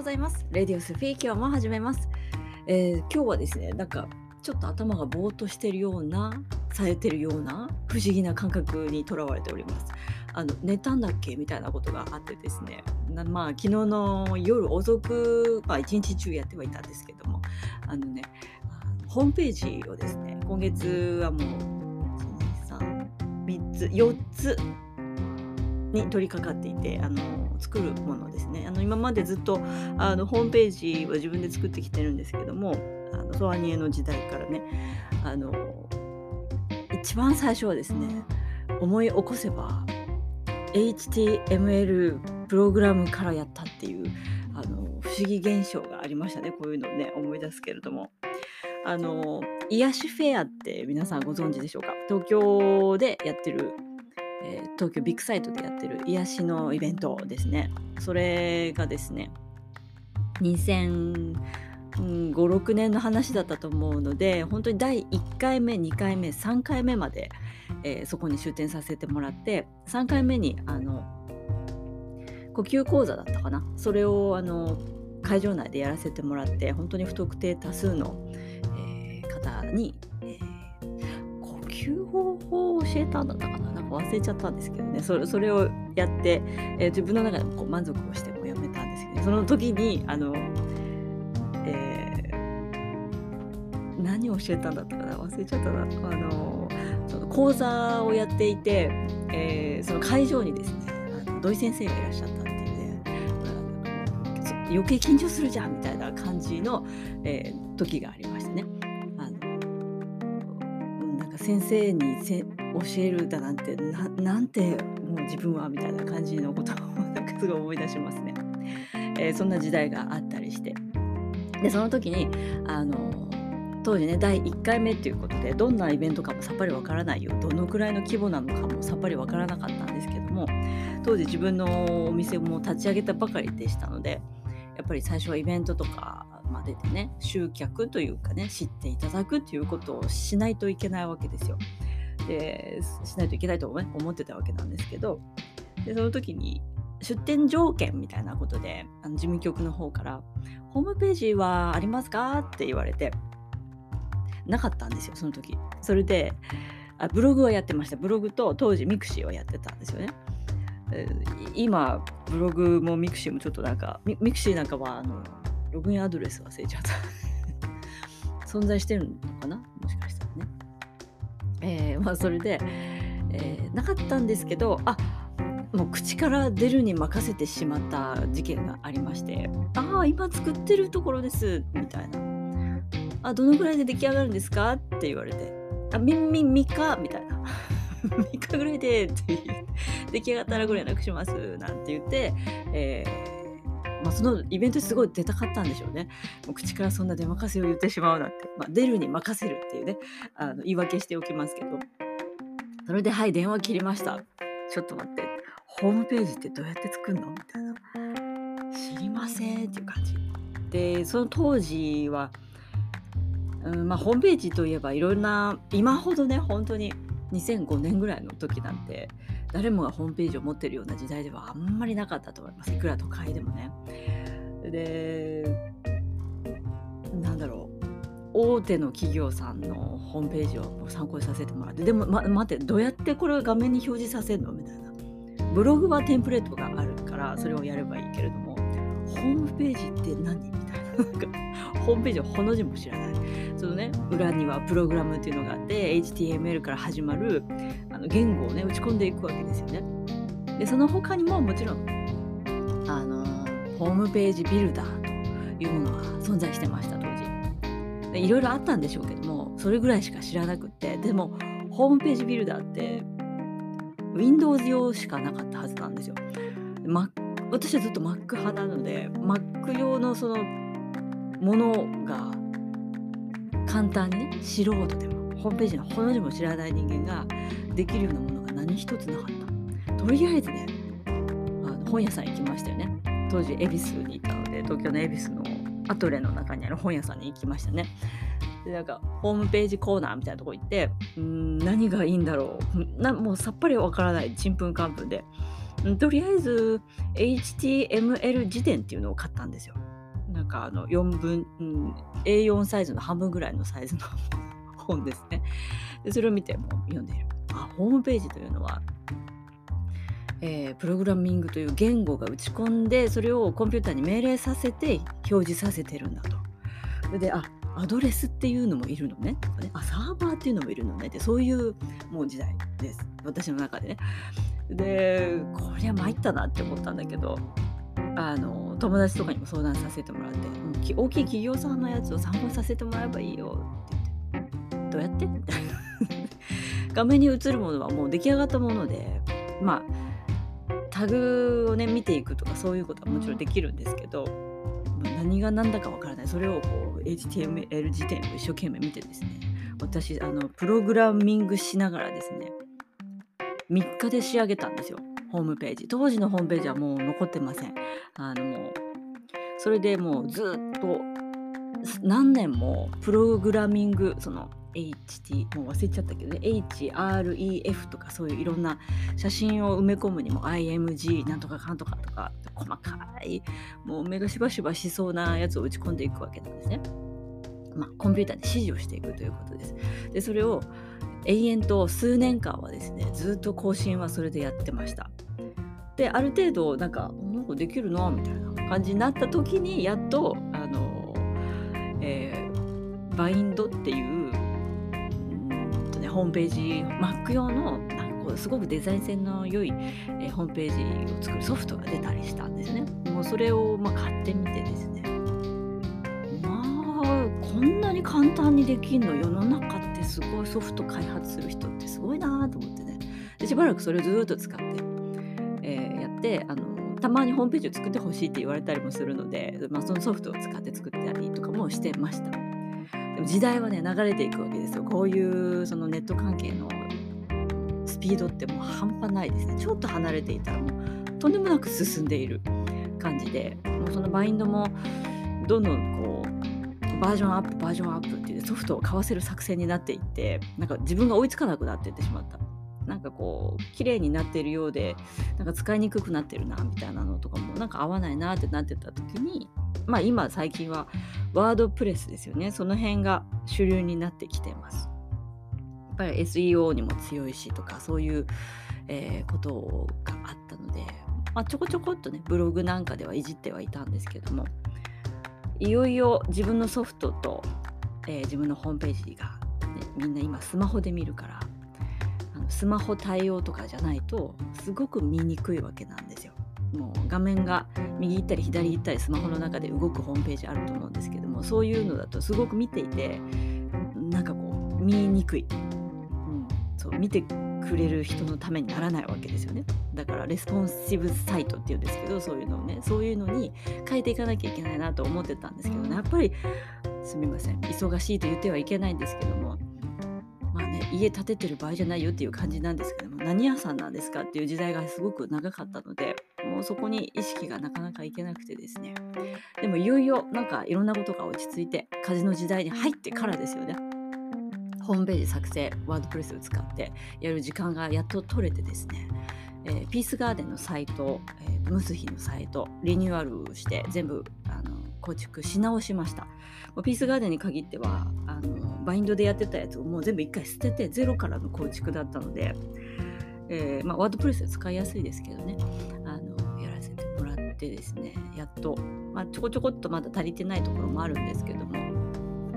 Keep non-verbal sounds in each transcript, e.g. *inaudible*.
ございます。レディオスフィー今日も始めます、えー今日はですね、なんかちょっと頭がぼーっとしてるような、冴えてるような不思議な感覚にとらわれております。あの寝たんだっけみたいなことがあってですね、なまあ昨日の夜遅く、まあ一日中やってはいたんですけども、あのね、ホームページをですね、今月はもう1、2、3、3つ、4つに取り掛かっていてあの作るものですね。あの今までずっとあのホームページは自分で作ってきてるんですけどもあのソアニエの時代からねあの一番最初はですね思い起こせば HTML プログラムからやったっていうあの不思議現象がありましたね。こういうのをね思い出すけれども。あの癒しフェアって皆さんご存知でしょうか？東京でやってるえー東京ビッグサイトでやってる癒しのイベントですね。それがですね、2005-6年の話だったと思うので、本当に第1回目、2回目、3回目まで、えーそこに出展させてもらって、3回目にあの呼吸講座だったかな。それをあの会場内でやらせてもらって、本当に不特定多数の、えー方に、えー呼吸方法をえたんだったかな？なんか忘れちゃったんですけどね。それそれをやって、えー自分の中でもこう満足をしてもうやめたんですけどその時にあの、えー何を教えたんだったかな？忘れちゃったな。あのその講座をやっていて、えーその会場にですねあの土井先生がいらっしゃったっていうねあのちょっと余計緊張するじゃんみたいな感じの、えー時がありましたね。あのなんか先生にせ教えるだなんてななんてもう自分はみたいな感じのことをなんかすごい思い出しますね。えーそんな時代があったりしてでその時にあの当時ね第1回目ということでどんなイベントかもさっぱりわからないよどのくらいの規模なのかもさっぱりわからなかったんですけども当時自分のお店も立ち上げたばかりでしたのでやっぱり最初はイベントとかまででね集客というかね知っていただくということをしないといけないわけですよ。でしないといけないとね思ってたわけなんですけどでその時に出店条件みたいなことであの事務局の方から「ホームページはありますか?」って言われてなかったんですよその時。それであブログはやってましたブログと当時ミクシーをやってたんですよね。えー今ブログもミクシーもちょっとなんかミミクシーなんかはあのログインアドレス忘れちゃった *laughs* 存在してるのかな？もしかしたらね。えーまあそれで、えーなかったんですけどあもう口から出るに任せてしまった事件がありまして「ああ今作ってるところです」みたいな「あどのぐらいで出来上がるんですか?」って言われて「あみんみん3日」みたいな「*laughs* 3日ぐらいで」って出来上がったらご連絡しますなんて言って、えーまあ、そのイベントすごい出たかったんでしょうね。もう口からそんな出任せを言ってしまうなんて、まあ、出るに任せるっていうねあの言い訳しておきますけど。それで「はい電話切りました」ちょっと待って。ホームページってどうやって作るの？みたいな。知りませんっていう感じ。でその当時は、うんまあ、ホームページといえばいろんな今ほどね本当に2005年ぐらいの時なんて誰もがホームページを持ってるような時代ではあんまりなかったと思います。いくら都会でもね。でなんだろう。大手の企業さんのホームページを参考にさせてもらって。でも、ま、待ってどうやってこれを画面に表示させるの？みたいな。ブログはテンプレートがあるからそれをやればいいけれども。ホームページって何？みたいな。なんかホームページをほの字も知らない。そのね裏にはプログラムっていうのがあって HTML から始まるの言語をね打ち込んでいくわけですよねでその他にももちろんあのホームページビルダーというものは存在してました当時でいろいろあったんでしょうけどもそれぐらいしか知らなくってでもホームページビルダーって Windows 用しかなかったはずなんですよ。Mac 私はずっと Mac 派なので Mac 用のそのものが簡単にね素人でもホームページのほの字も知らない人間ができるようなものが何一つなかった。とりあえずねあの本屋さん行きましたよね。当時恵比寿にいたので東京の恵比寿のアトレの中にある本屋さんに行きましたね。でなんかホームページコーナーみたいなとこ行ってうん何がいいんだろうなもうさっぱりわからないちんぷんかんぷんでとりあえず HTML 辞典っていうのを買ったんですよ。なんかあの4分、うん、A4 サイズの半分ぐらいのサイズの本ですね。でそれを見ても読んでいる。あホームページというのはえー、プログラミングという言語が打ち込んでそれをコンピューターに命令させて表示させてるんだと。それであアドレスっていうのもいるのね。とかねあサーバーっていうのもいるのね。ってそういうもう時代です。私の中でね。でこりゃ参ったなって思ったんだけどあの友達とかにも相談させてもらって大きい企業さんのやつを参考させてもらえばいいよって。どうやって？みたいな。*laughs* 画面に映るものはもう出来上がったものでまあタグをね見ていくとかそういうことはもちろんできるんですけど何が何だかわからない。それをこう HTML 辞典を一生懸命見てですね私あのプログラミングしながらですね3日で仕上げたんですよ。ホームページ。当時のホームページはもう残ってません。あのもうそれでもうずっと何年もプログラミングその HT もう忘れちゃったけどね HREF とかそういういろんな写真を埋め込むにも IMG なんとかかんとかとか細かいもう目がしばしばしそうなやつを打ち込んでいくわけなんですね。まあ、コンピューターに指示をしていくということです。でそれを延々と数年間はですねずっと更新はそれでやってました。である程度なんかなんかできるなみたいな感じになった時にやっとあの、えー、バインドっていうホームページ Mac 用のなんかすごくデザイン性の良い、え、ホームページを作るソフトが出たりしたんですね。もうそれをま買ってみてですねまあこんなに簡単にできんの世の中ってすごいソフト開発する人ってすごいなと思ってねでしばらくそれをずっと使って、えー、やってあのたまにホームページを作ってほしいって言われたりもするので、まあ、そのソフトを使って作ったりとかもしてました。時代はね流れていくわけですよ。こういうそのネット関係のスピードってもう半端ないですね。ちょっと離れていたらもうとんでもなく進んでいる感じでもうそのバインドもどんどんこうバージョンアップバージョンアップっていうソフトを買わせる作戦になっていってなんか自分が追いつかなくなっていってしまった。なんかこう綺麗になってるようでなんか使いにくくなってるなみたいなのとかもなんか合わないなってなってた時にまあ今最近はワードプレスですよねその辺が主流になってきてますやっぱり SEO にも強いしとかそういう、えー、ことがあったので、まあ、ちょこちょこっとねブログなんかではいじってはいたんですけどもいよいよ自分のソフトと、えー、自分のホームページが、ね、みんな今スマホで見るからあのスマホ対応とかじゃないとすごく見にくいわけなんですよ。もう画面が右行ったり左行ったりスマホの中で動くホームページあると思うんですけどもそういうのだとすごく見ていてなんかこう見えにくい、うん、そう見てくれる人のためにならないわけですよね。だからレスポンシブサイトっていうんですけどそういうのをねそういうのに変えていかなきゃいけないなと思ってたんですけどね。やっぱりすみません。忙しいと言ってはいけないんですけども家建ててる場合じゃないよっていう感じなんですけども何屋さんなんですかっていう時代がすごく長かったのでもうそこに意識がなかなかいけなくてですね。でもいよいよなんかいろんなことが落ち着いて風の時代に入ってからですよね。ホームページ作成ワードプレスを使ってやる時間がやっと取れてですね。えー、ピースガーデンのサイト、えー、ムスヒのサイトリニューアルして全部構築し直しました。ピースガーデンに限ってはあのバインドでやってたやつをもう全部一回捨ててゼロからの構築だったので、えー、まあ、ワードプレスは使いやすいですけどね。あのやらせてもらってですねやっと、まあ、ちょこちょこっとまだ足りてないところもあるんですけども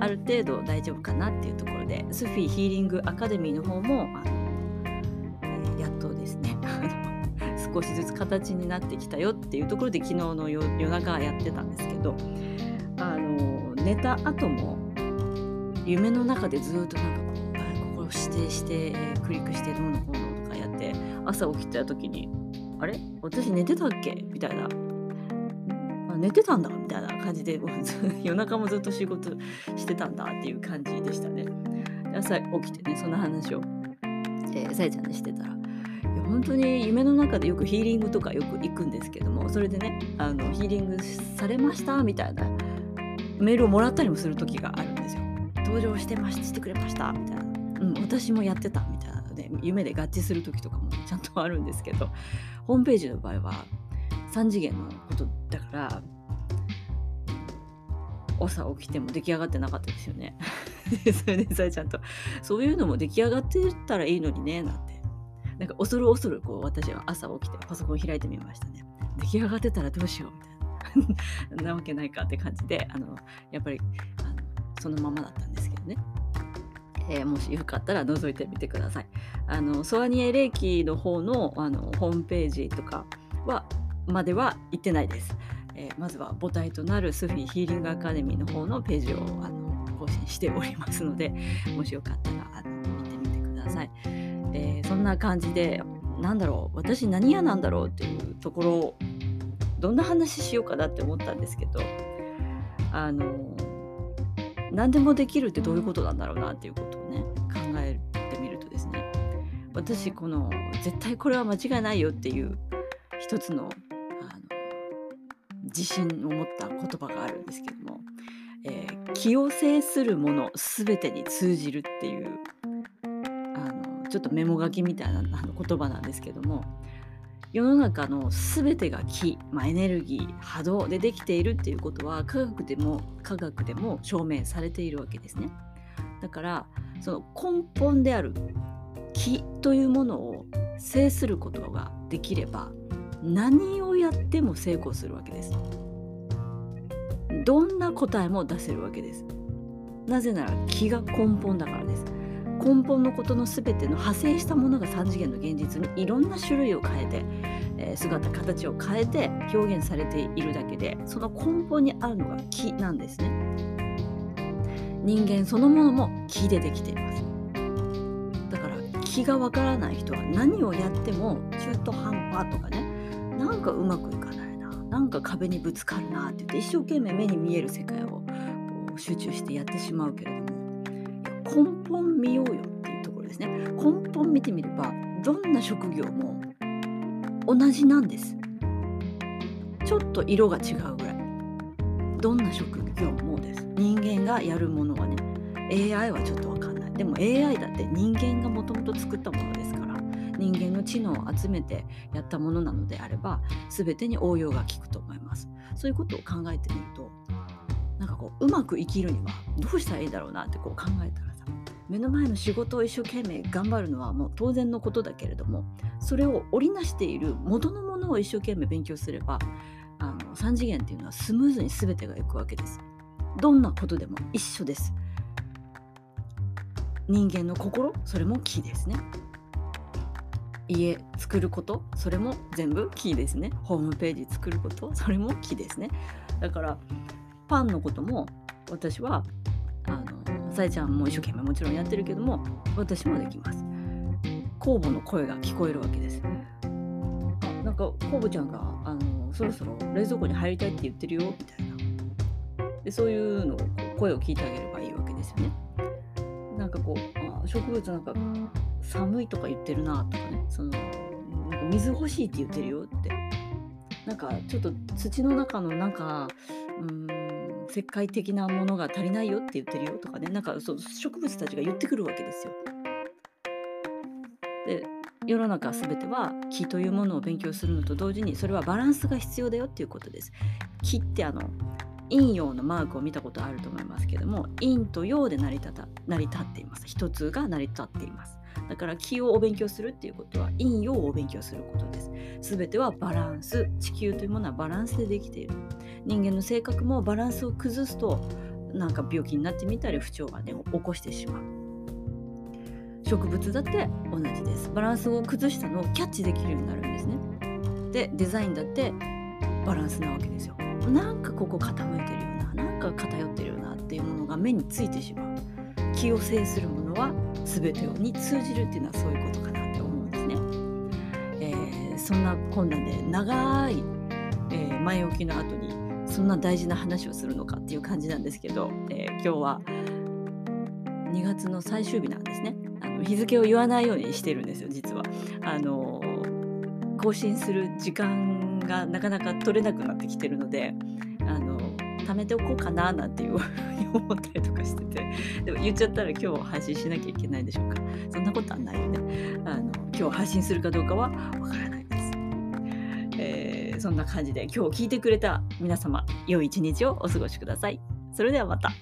ある程度大丈夫かなっていうところでスフィーヒーリングアカデミーの方もあの、やっとですね *laughs* 少しずつ形になってきたよっていうところで昨日の夜中やってたんですけどあの寝た後も夢の中でずっとなんかこうここを指定して、えー、クリックしてどうのこうのとかやって朝起きた時にあれ？私寝てたっけ？みたいな。寝てたんだみたいな感じで *laughs* 夜中もずっと仕事してたんだっていう感じでしたね。朝起きてねその話を、えー、ちゃんにしてたら。本当に夢の中でよくヒーリングとかよく行くんですけどもそれでねあのヒーリングされましたみたいなメールをもらったりもする時があるんですよ。登場してましてくれましたみたいな、うん、私もやってたみたいなので夢で合致する時とかもちゃんとあるんですけどホームページの場合は3次元のことだから朝起きても出来上がってなかったですよね。*laughs* それでさえちゃんとそういうのも出来上がってたらいいのにねなんてなんか恐る恐るこう私は朝起きてパソコン開いてみましたね。出来上がってたらどうしようみたいななわけないかって感じであのやっぱりあのそのままだったんですけどね。えー、もしよかったら覗いてみてください。あのソアニエ霊気の方のあのホームページとかはまでは行ってないです。えー、まずは母体となるスフィーヒーリングアカデミーの方のページをあの更新しておりますのでもしよかったらあの見てみてください。えー、そんな感じでなんだろう私何屋なんだろうっていうところをどんな話しようかなって思ったんですけどあの何でもできるってどういうことなんだろうなっていうことをね考えてみるとですね私この絶対これは間違いないよっていう一つのあの自信を持った言葉があるんですけども、えー、気を制するもの全てに通じるっていうちょっとメモ書きみたいな言葉なんですけども世の中の全てが気、まあ、エネルギー波動でできているっていうことは科学でも科学でも証明されているわけですね。だからその根本である気というものを制することができれば何をやっても成功するわけです。どんな答えも出せるわけです。なぜなら気が根本だからです。根本のことの全ての派生したものが3次元の現実にいろんな種類を変えて、えー、姿形を変えて表現されているだけでその根本にあるのが気なんですね。人間そのものも気でできています。だから気がわからない人は何をやっても中途半端とかねなんかうまくいかないななんか壁にぶつかるなって言って一生懸命目に見える世界を集中してやってしまうけれども根本見ようよっていうところですね。根本見てみればどんな職業も同じなんです。ちょっと色が違うぐらい。どんな職業もです。人間がやるものはね AI はちょっと分かんない。でも AI だって人間がもともと作ったものですから人間の知能を集めてやったものなのであれば全てに応用が効くと思います。そういうことを考えてみるとなんかこううまく生きるにはどうしたらいいだろうなってこう考えたら目の前の仕事を一生懸命頑張るのはもう当然のことだけれどもそれを織りなしている元のものを一生懸命勉強すればあの3次元っていうのはスムーズに全てがいくわけです。どんなことでも一緒です。人間の心それもキーですね。家作ることそれも全部キーですね。ホームページ作ることそれもキーですね。だからパンのことも私はあのさえちゃんも一生懸命もちろんやってるけども私もできます。酵母の声が聞こえるわけですあなんか酵母ちゃんがあのそろそろ冷蔵庫に入りたいって言ってるよみたいな。でそういうのを声を聞いてあげればいいわけですよね。なんかこうあ植物なんか寒いとか言ってるなとかね。そのなんか水欲しいって言ってるよって。なんかちょっと土の中のなんかうん石灰的なものが足りないよって言ってるよとかねなんかそう植物たちが言ってくるわけですよ。で世の中全ては木というものを勉強するのと同時にそれはバランスが必要だよっていうことです。木ってあの陰陽のマークを見たことあると思いますけども陰と陽で成り立た成り立っています一つが成り立っていますだから気をお勉強するっていうことは陰陽をお勉強することです。全てはバランス。地球というものはバランスでできている。人間の性格もバランスを崩すとなんか病気になってみたり不調がね起こしてしまう。植物だって同じです。バランスを崩したのをキャッチできるようになるんですね。でデザインだってバランスなわけですよ。なんかここ傾いてるようななんか偏ってるようなっていうものが目についてしまう。気を制するものは全てに通じるっていうのはそういうことかなって思うんですね。えー、そんな困難で長い、えー、前置きの後にそんな大事な話をするのかっていう感じなんですけど、えー、今日は2月の最終日なんですね。あの日付を言わないようにしてるんですよ実は。あの更新する時間がなかなか取れなくなってきてるのであの貯めておこうかななんていう思ったりとかしてて。でも言っちゃったら今日配信しなきゃいけないんでしょうか。そんなことはないよね。あの今日配信するかどうかはわからないです、えー、そんな感じで今日聞いてくれた皆様良い一日をお過ごしください。それではまた。